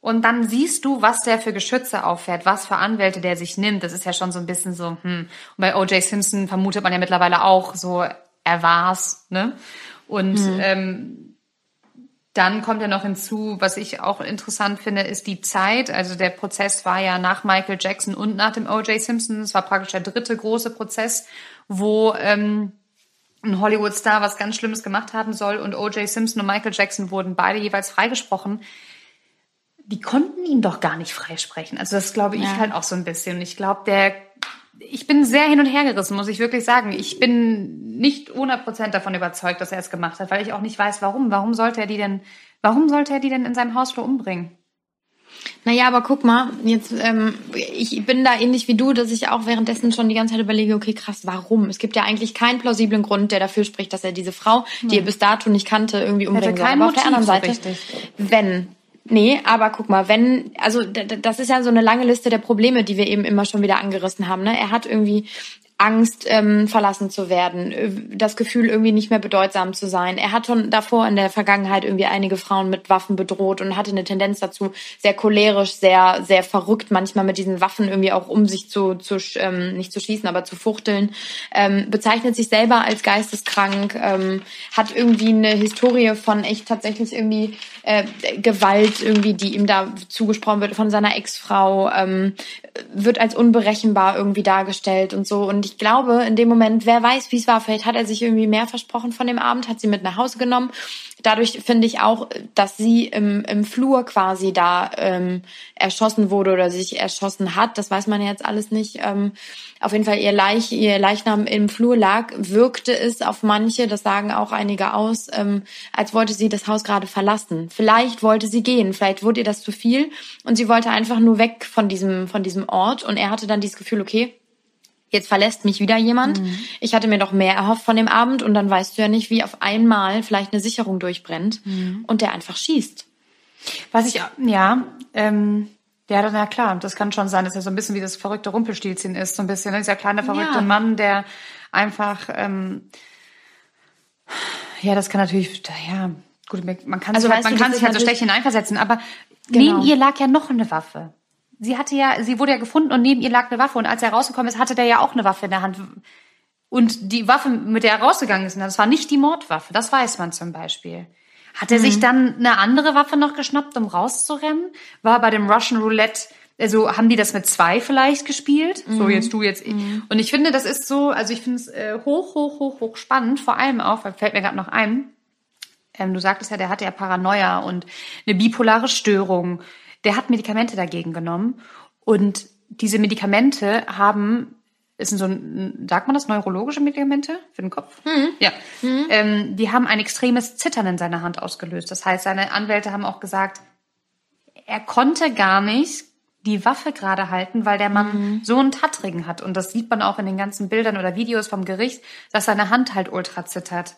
und dann siehst du, was der für Geschütze auffährt, was für Anwälte der sich nimmt, das ist ja schon so ein bisschen so, hm. Und bei O.J. Simpson vermutet man ja mittlerweile auch so, er war's, ne? Und mhm. ähm, dann kommt ja noch hinzu, was ich auch interessant finde, ist die Zeit. Also der Prozess war ja nach Michael Jackson und nach dem O.J. Simpson. Es war praktisch der dritte große Prozess wo ähm, ein Hollywood-Star was ganz Schlimmes gemacht haben soll und O.J. Simpson und Michael Jackson wurden beide jeweils freigesprochen. Die konnten ihn doch gar nicht freisprechen. Also das glaube ich ja. halt auch so ein bisschen. Und ich glaube, der, ich bin sehr hin und her gerissen, muss ich wirklich sagen. Ich bin nicht 100% davon überzeugt, dass er es gemacht hat, weil ich auch nicht weiß, warum. Warum sollte er die denn, warum sollte er die denn in seinem Hausflur umbringen? Naja, aber guck mal, jetzt, ähm, ich bin da ähnlich wie du, dass ich auch währenddessen schon die ganze Zeit überlege, okay, krass, warum? Es gibt ja eigentlich keinen plausiblen Grund, der dafür spricht, dass er diese Frau, die er bis dato nicht kannte, irgendwie umbringen soll. Aber auf der anderen Seite, so wenn Nee, aber guck mal, wenn, also das ist ja so eine lange Liste der Probleme, die wir eben immer schon wieder angerissen haben. Ne? Er hat irgendwie Angst, ähm, verlassen zu werden, äh, das Gefühl, irgendwie nicht mehr bedeutsam zu sein. Er hat schon davor in der Vergangenheit irgendwie einige Frauen mit Waffen bedroht und hatte eine Tendenz dazu, sehr cholerisch, sehr, sehr verrückt, manchmal mit diesen Waffen irgendwie auch um sich zu, zu ähm, nicht zu schießen, aber zu fuchteln. Ähm, bezeichnet sich selber als geisteskrank, ähm, hat irgendwie eine Historie von echt tatsächlich irgendwie äh, Gewalt irgendwie, die ihm da zugesprochen wird von seiner Ex-Frau, ähm, wird als unberechenbar irgendwie dargestellt und so. Und ich glaube, in dem Moment, wer weiß, wie es war, vielleicht hat er sich irgendwie mehr versprochen von dem Abend, hat sie mit nach Hause genommen. Dadurch finde ich auch, dass sie im, im Flur quasi da ähm, erschossen wurde oder sich erschossen hat. Das weiß man jetzt alles nicht. Ähm, auf jeden Fall ihr, Leich, ihr Leichnam im Flur lag, wirkte es auf manche, das sagen auch einige aus, ähm, als wollte sie das Haus gerade verlassen. Vielleicht wollte sie gehen, vielleicht wurde ihr das zu viel und sie wollte einfach nur weg von diesem, von diesem Ort und er hatte dann dieses Gefühl, okay, jetzt verlässt mich wieder jemand. Mhm. Ich hatte mir doch mehr erhofft von dem Abend und dann weißt du ja nicht, wie auf einmal vielleicht eine Sicherung durchbrennt mhm. und der einfach schießt. Was ich, ja, ähm, ja, dann ja klar, das kann schon sein, dass er so ein bisschen wie das verrückte Rumpelstilzchen ist, so ein bisschen, ne? dieser kleine verrückte ja. Mann, der einfach, ähm, ja, das kann natürlich, ja, gut, man kann also sich halt, man kann sich halt so schlecht hineinversetzen, aber genau. neben ihr lag ja noch eine Waffe. Sie hatte ja, sie wurde ja gefunden und neben ihr lag eine Waffe und als er rausgekommen ist, hatte der ja auch eine Waffe in der Hand. Und die Waffe, mit der er rausgegangen ist, das war nicht die Mordwaffe, das weiß man zum Beispiel. Hat er mhm. sich dann eine andere Waffe noch geschnappt, um rauszurennen? War bei dem Russian Roulette, also haben die das mit zwei vielleicht gespielt? Mhm. So, jetzt du, jetzt ich. Mhm. Und ich finde, das ist so, also ich finde es äh, hoch, hoch, hoch, hoch spannend, vor allem auch, weil fällt mir gerade noch ein, ähm, du sagtest ja, der hatte ja Paranoia und eine bipolare Störung. Der hat Medikamente dagegen genommen und diese Medikamente haben ist so ein, sagt man das, neurologische Medikamente für den Kopf? Mhm. Ja. Mhm. Ähm, die haben ein extremes Zittern in seiner Hand ausgelöst. Das heißt, seine Anwälte haben auch gesagt, er konnte gar nicht die Waffe gerade halten, weil der Mann mhm. so einen Tattrigen hat. Und das sieht man auch in den ganzen Bildern oder Videos vom Gericht, dass seine Hand halt ultra zittert.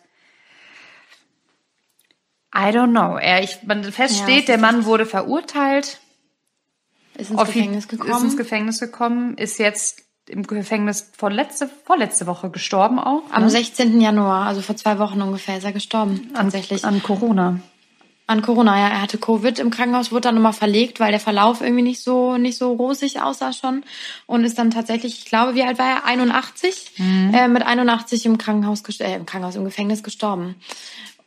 I don't know. Er, ich, man feststeht, ja, der Mann wurde verurteilt. Ist ins Gefängnis gekommen. Ist ins Gefängnis gekommen, ist jetzt im Gefängnis vorletzte, vorletzte Woche gestorben auch. Am ne? 16. Januar, also vor zwei Wochen ungefähr, ist er gestorben. Tatsächlich. An, an Corona. An Corona, ja. Er hatte Covid im Krankenhaus, wurde dann nochmal verlegt, weil der Verlauf irgendwie nicht so, nicht so rosig aussah schon. Und ist dann tatsächlich, ich glaube, wie alt war er? 81? Mhm. Äh, mit 81 im Krankenhaus, äh, im Krankenhaus, im Gefängnis gestorben.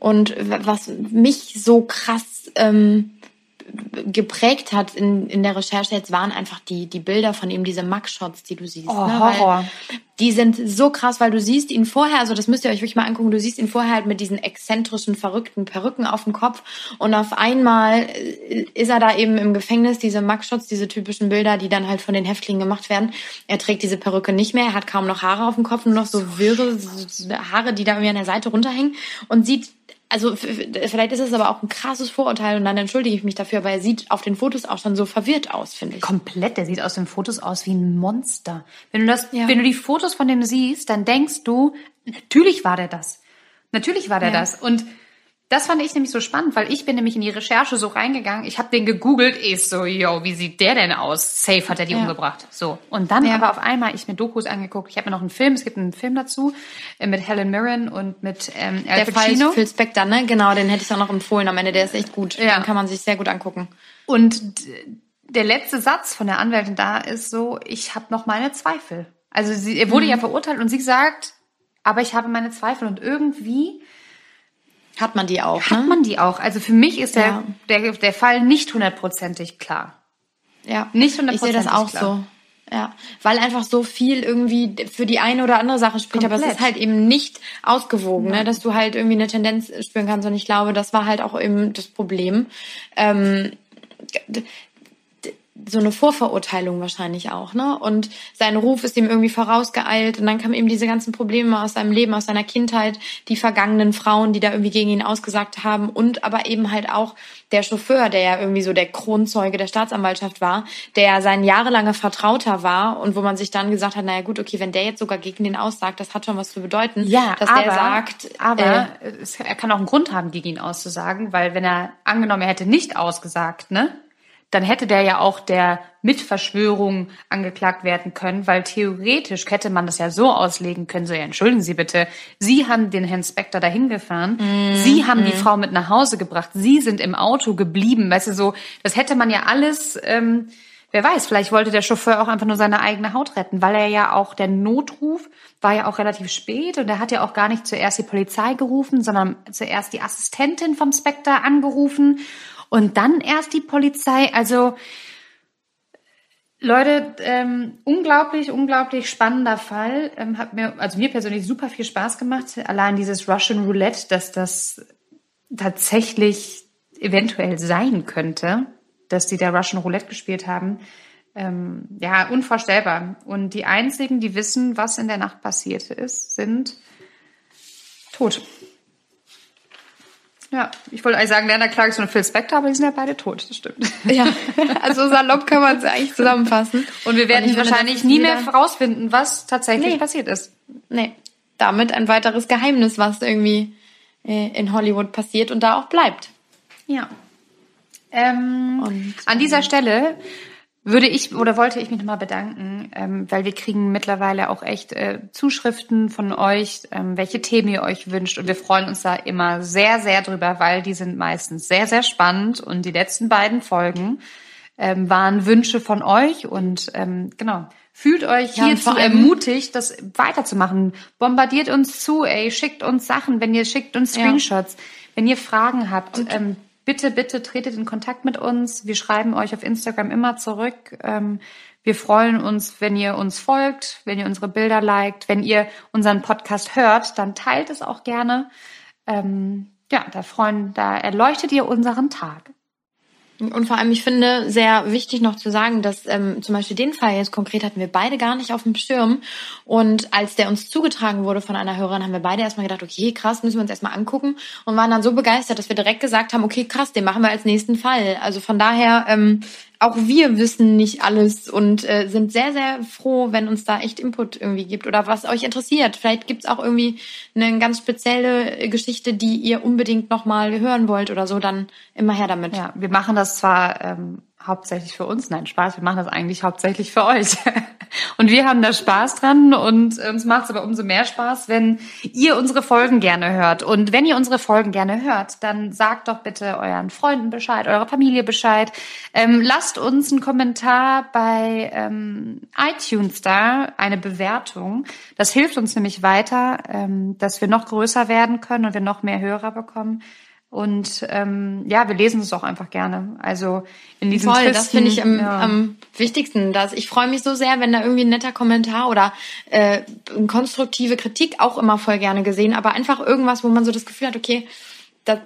Und was mich so krass, ähm, geprägt hat in, in der Recherche jetzt waren einfach die, die Bilder von ihm, diese Mugshots, die du siehst. Oh, ne? Horror. die sind so krass, weil du siehst ihn vorher, also das müsst ihr euch wirklich mal angucken, du siehst ihn vorher halt mit diesen exzentrischen, verrückten Perücken auf dem Kopf und auf einmal äh, ist er da eben im Gefängnis, diese Mugshots, diese typischen Bilder, die dann halt von den Häftlingen gemacht werden. Er trägt diese Perücke nicht mehr, er hat kaum noch Haare auf dem Kopf, nur noch so wirre Haare, die da irgendwie an der Seite runterhängen und sieht also vielleicht ist es aber auch ein krasses Vorurteil und dann entschuldige ich mich dafür, aber er sieht auf den Fotos auch schon so verwirrt aus, finde ich. Komplett, der sieht aus den Fotos aus wie ein Monster. Wenn du das, ja. wenn du die Fotos von dem siehst, dann denkst du, natürlich war der das. Natürlich war der ja. das. Und das fand ich nämlich so spannend, weil ich bin nämlich in die Recherche so reingegangen. Ich habe den gegoogelt, ich so, yo, wie sieht der denn aus? Safe hat er die ja. umgebracht. So. Und dann ja. aber auf einmal ich mir Dokus angeguckt. Ich habe mir noch einen Film, es gibt einen Film dazu äh, mit Helen Mirren und mit ähm, Al der Pacino. Fall Phil Spector, ne? Genau, den hätte ich auch noch empfohlen am Ende. Der ist echt gut. Ja. Den kann man sich sehr gut angucken. Und der letzte Satz von der Anwältin da ist so, ich habe noch meine Zweifel. Also sie, er wurde mhm. ja verurteilt und sie sagt, aber ich habe meine Zweifel und irgendwie hat man die auch? Hat ne? man die auch? Also für mich ist der, ja. der, der Fall nicht hundertprozentig klar. Ja, nicht hundertprozentig Ich sehe das auch klar. so. Ja, weil einfach so viel irgendwie für die eine oder andere Sache spricht, Komplett. aber es ist halt eben nicht ausgewogen, ne? dass du halt irgendwie eine Tendenz spüren kannst. Und ich glaube, das war halt auch eben das Problem. Ähm, so eine Vorverurteilung wahrscheinlich auch, ne? Und sein Ruf ist ihm irgendwie vorausgeeilt und dann kamen eben diese ganzen Probleme aus seinem Leben, aus seiner Kindheit, die vergangenen Frauen, die da irgendwie gegen ihn ausgesagt haben und aber eben halt auch der Chauffeur, der ja irgendwie so der Kronzeuge der Staatsanwaltschaft war, der sein jahrelanger Vertrauter war und wo man sich dann gesagt hat, naja gut, okay, wenn der jetzt sogar gegen den aussagt, das hat schon was zu bedeuten, ja, dass aber, der sagt, aber äh, er kann auch einen Grund haben, gegen ihn auszusagen, weil wenn er angenommen, er hätte nicht ausgesagt, ne? Dann hätte der ja auch der Mitverschwörung angeklagt werden können, weil theoretisch hätte man das ja so auslegen können, so ja, entschuldigen Sie bitte, Sie haben den Herrn Spector dahin gefahren, mm, Sie haben mm. die Frau mit nach Hause gebracht, Sie sind im Auto geblieben, weißt du, so, das hätte man ja alles, ähm, wer weiß, vielleicht wollte der Chauffeur auch einfach nur seine eigene Haut retten, weil er ja auch, der Notruf war ja auch relativ spät und er hat ja auch gar nicht zuerst die Polizei gerufen, sondern zuerst die Assistentin vom Spectre angerufen und dann erst die Polizei. Also Leute, ähm, unglaublich, unglaublich spannender Fall. Ähm, hat mir, also mir persönlich super viel Spaß gemacht. Allein dieses Russian Roulette, dass das tatsächlich eventuell sein könnte, dass die da Russian Roulette gespielt haben. Ähm, ja, unvorstellbar. Und die einzigen, die wissen, was in der Nacht passiert ist, sind tot. Ja, ich wollte eigentlich sagen, Lerner Clarkson und Phil Spector, aber die sind ja beide tot, das stimmt. Ja, also salopp kann man es eigentlich zusammenfassen. Und wir werden wahrscheinlich nie mehr herausfinden, was tatsächlich nee. passiert ist. Nee, damit ein weiteres Geheimnis, was irgendwie äh, in Hollywood passiert und da auch bleibt. Ja. Ähm, und, an dieser ähm, Stelle würde ich oder wollte ich mich nochmal bedanken, ähm, weil wir kriegen mittlerweile auch echt äh, Zuschriften von euch, ähm, welche Themen ihr euch wünscht. Und wir freuen uns da immer sehr, sehr drüber, weil die sind meistens sehr, sehr spannend. Und die letzten beiden Folgen ähm, waren Wünsche von euch. Und ähm, genau, fühlt euch ja, hierzu ermutigt, das weiterzumachen. Bombardiert uns zu, ey, schickt uns Sachen, wenn ihr schickt uns Screenshots. Ja. Wenn ihr Fragen habt, ähm, bitte, bitte tretet in Kontakt mit uns. Wir schreiben euch auf Instagram immer zurück. Ähm, wir freuen uns, wenn ihr uns folgt, wenn ihr unsere Bilder liked, wenn ihr unseren Podcast hört, dann teilt es auch gerne. Ähm, ja, da freuen, da erleuchtet ihr unseren Tag. Und vor allem, ich finde sehr wichtig noch zu sagen, dass ähm, zum Beispiel den Fall jetzt konkret hatten wir beide gar nicht auf dem Schirm. Und als der uns zugetragen wurde von einer Hörerin, haben wir beide erstmal gedacht, okay, krass, müssen wir uns erstmal angucken. Und waren dann so begeistert, dass wir direkt gesagt haben, okay, krass, den machen wir als nächsten Fall. Also von daher ähm, auch wir wissen nicht alles und äh, sind sehr, sehr froh, wenn uns da echt Input irgendwie gibt oder was euch interessiert. Vielleicht gibt's auch irgendwie eine ganz spezielle Geschichte, die ihr unbedingt nochmal hören wollt oder so, dann immer her damit. Ja, wir machen das zwar ähm, hauptsächlich für uns. Nein, Spaß. Wir machen das eigentlich hauptsächlich für euch. Und wir haben da Spaß dran und uns macht es aber umso mehr Spaß, wenn ihr unsere Folgen gerne hört. Und wenn ihr unsere Folgen gerne hört, dann sagt doch bitte euren Freunden Bescheid, eurer Familie Bescheid. Ähm, lasst uns einen Kommentar bei ähm, iTunes da, eine Bewertung. Das hilft uns nämlich weiter, ähm, dass wir noch größer werden können und wir noch mehr Hörer bekommen. Und ähm, ja, wir lesen es auch einfach gerne. Also in diesem Voll, das finde ich am, ja. am wichtigsten. Dass ich freue mich so sehr, wenn da irgendwie ein netter Kommentar oder äh, konstruktive Kritik auch immer voll gerne gesehen, aber einfach irgendwas, wo man so das Gefühl hat, okay, da,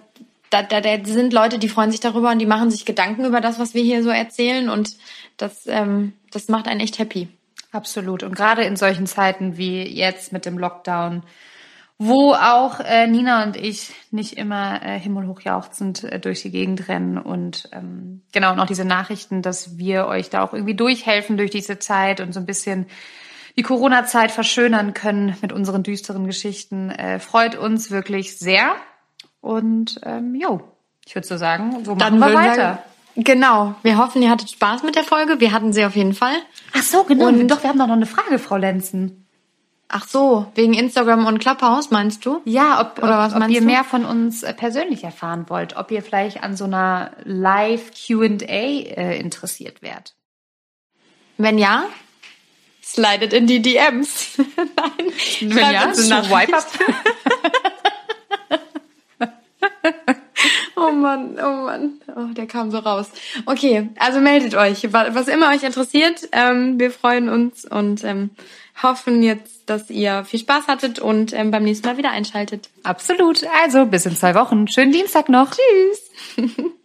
da, da, da sind Leute, die freuen sich darüber und die machen sich Gedanken über das, was wir hier so erzählen und das, ähm, das macht einen echt happy. Absolut. Und gerade in solchen Zeiten wie jetzt mit dem Lockdown wo auch äh, Nina und ich nicht immer äh, himmelhoch jauchzend äh, durch die Gegend rennen und ähm, genau und auch diese Nachrichten, dass wir euch da auch irgendwie durchhelfen durch diese Zeit und so ein bisschen die Corona-Zeit verschönern können mit unseren düsteren Geschichten, äh, freut uns wirklich sehr. Und ähm, jo, ich würde so sagen, so machen Dann wir weiter. Wir, genau. Wir hoffen, ihr hattet Spaß mit der Folge. Wir hatten sie auf jeden Fall. Ach so, genau. Und doch, wir haben doch noch eine Frage, Frau Lenzen. Ach so, wegen Instagram und Clubhouse meinst du? Ja, ob, Oder was ob, ob ihr du? mehr von uns äh, persönlich erfahren wollt, ob ihr vielleicht an so einer Live Q&A äh, interessiert wärt. Wenn ja, slidet in die DMs. Nein, wenn ja, swipe up. oh Mann, oh Mann, oh, der kam so raus. Okay, also meldet euch, was immer euch interessiert. Ähm, wir freuen uns und ähm, hoffen jetzt, dass ihr viel Spaß hattet und ähm, beim nächsten Mal wieder einschaltet. Absolut. Also bis in zwei Wochen. Schönen Dienstag noch. Tschüss.